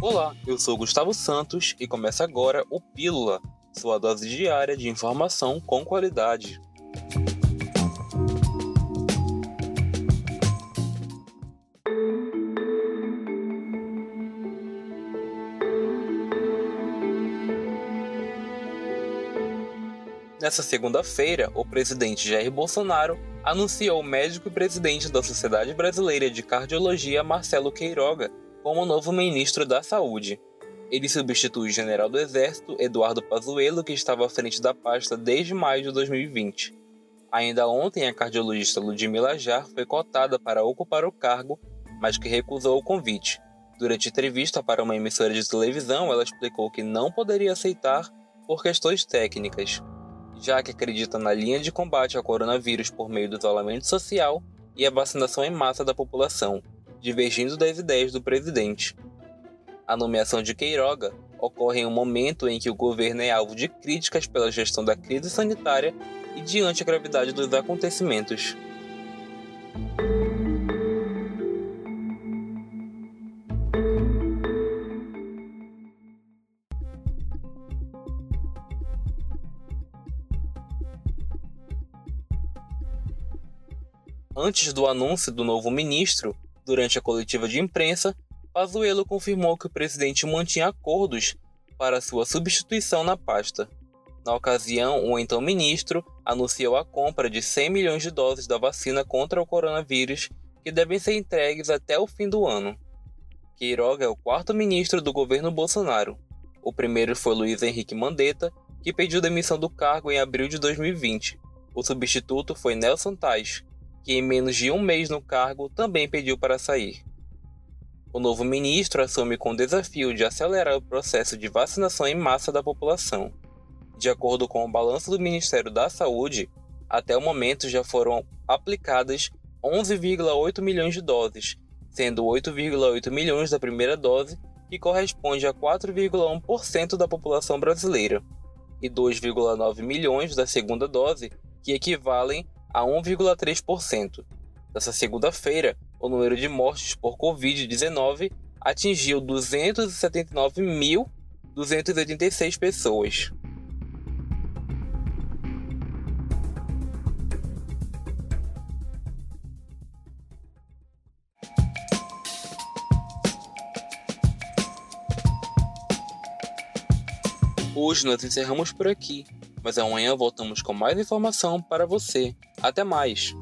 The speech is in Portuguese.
Olá, eu sou Gustavo Santos e começa agora o Pílula, sua dose diária de informação com qualidade. Nessa segunda-feira, o presidente Jair Bolsonaro anunciou o médico e presidente da Sociedade Brasileira de Cardiologia, Marcelo Queiroga, como novo ministro da Saúde. Ele substitui o general do Exército, Eduardo Pazuello, que estava à frente da pasta desde maio de 2020. Ainda ontem, a cardiologista Ludmila Jar foi cotada para ocupar o cargo, mas que recusou o convite. Durante entrevista para uma emissora de televisão, ela explicou que não poderia aceitar por questões técnicas já que acredita na linha de combate ao coronavírus por meio do isolamento social e a vacinação em massa da população, divergindo das ideias do presidente. A nomeação de Queiroga ocorre em um momento em que o governo é alvo de críticas pela gestão da crise sanitária e diante a gravidade dos acontecimentos. Antes do anúncio do novo ministro, durante a coletiva de imprensa, Pazuello confirmou que o presidente mantinha acordos para sua substituição na pasta. Na ocasião, o então ministro anunciou a compra de 100 milhões de doses da vacina contra o coronavírus que devem ser entregues até o fim do ano. Queiroga é o quarto ministro do governo Bolsonaro. O primeiro foi Luiz Henrique Mandetta, que pediu demissão do cargo em abril de 2020. O substituto foi Nelson Tais, que em menos de um mês no cargo também pediu para sair. O novo ministro assume com o desafio de acelerar o processo de vacinação em massa da população. De acordo com o balanço do Ministério da Saúde, até o momento já foram aplicadas 11,8 milhões de doses, sendo 8,8 milhões da primeira dose, que corresponde a 4,1% da população brasileira, e 2,9 milhões da segunda dose, que equivalem a 1,3%. Nessa segunda-feira, o número de mortes por Covid-19 atingiu 279.286 pessoas. Hoje nós encerramos por aqui mas amanhã voltamos com mais informação para você. Até mais!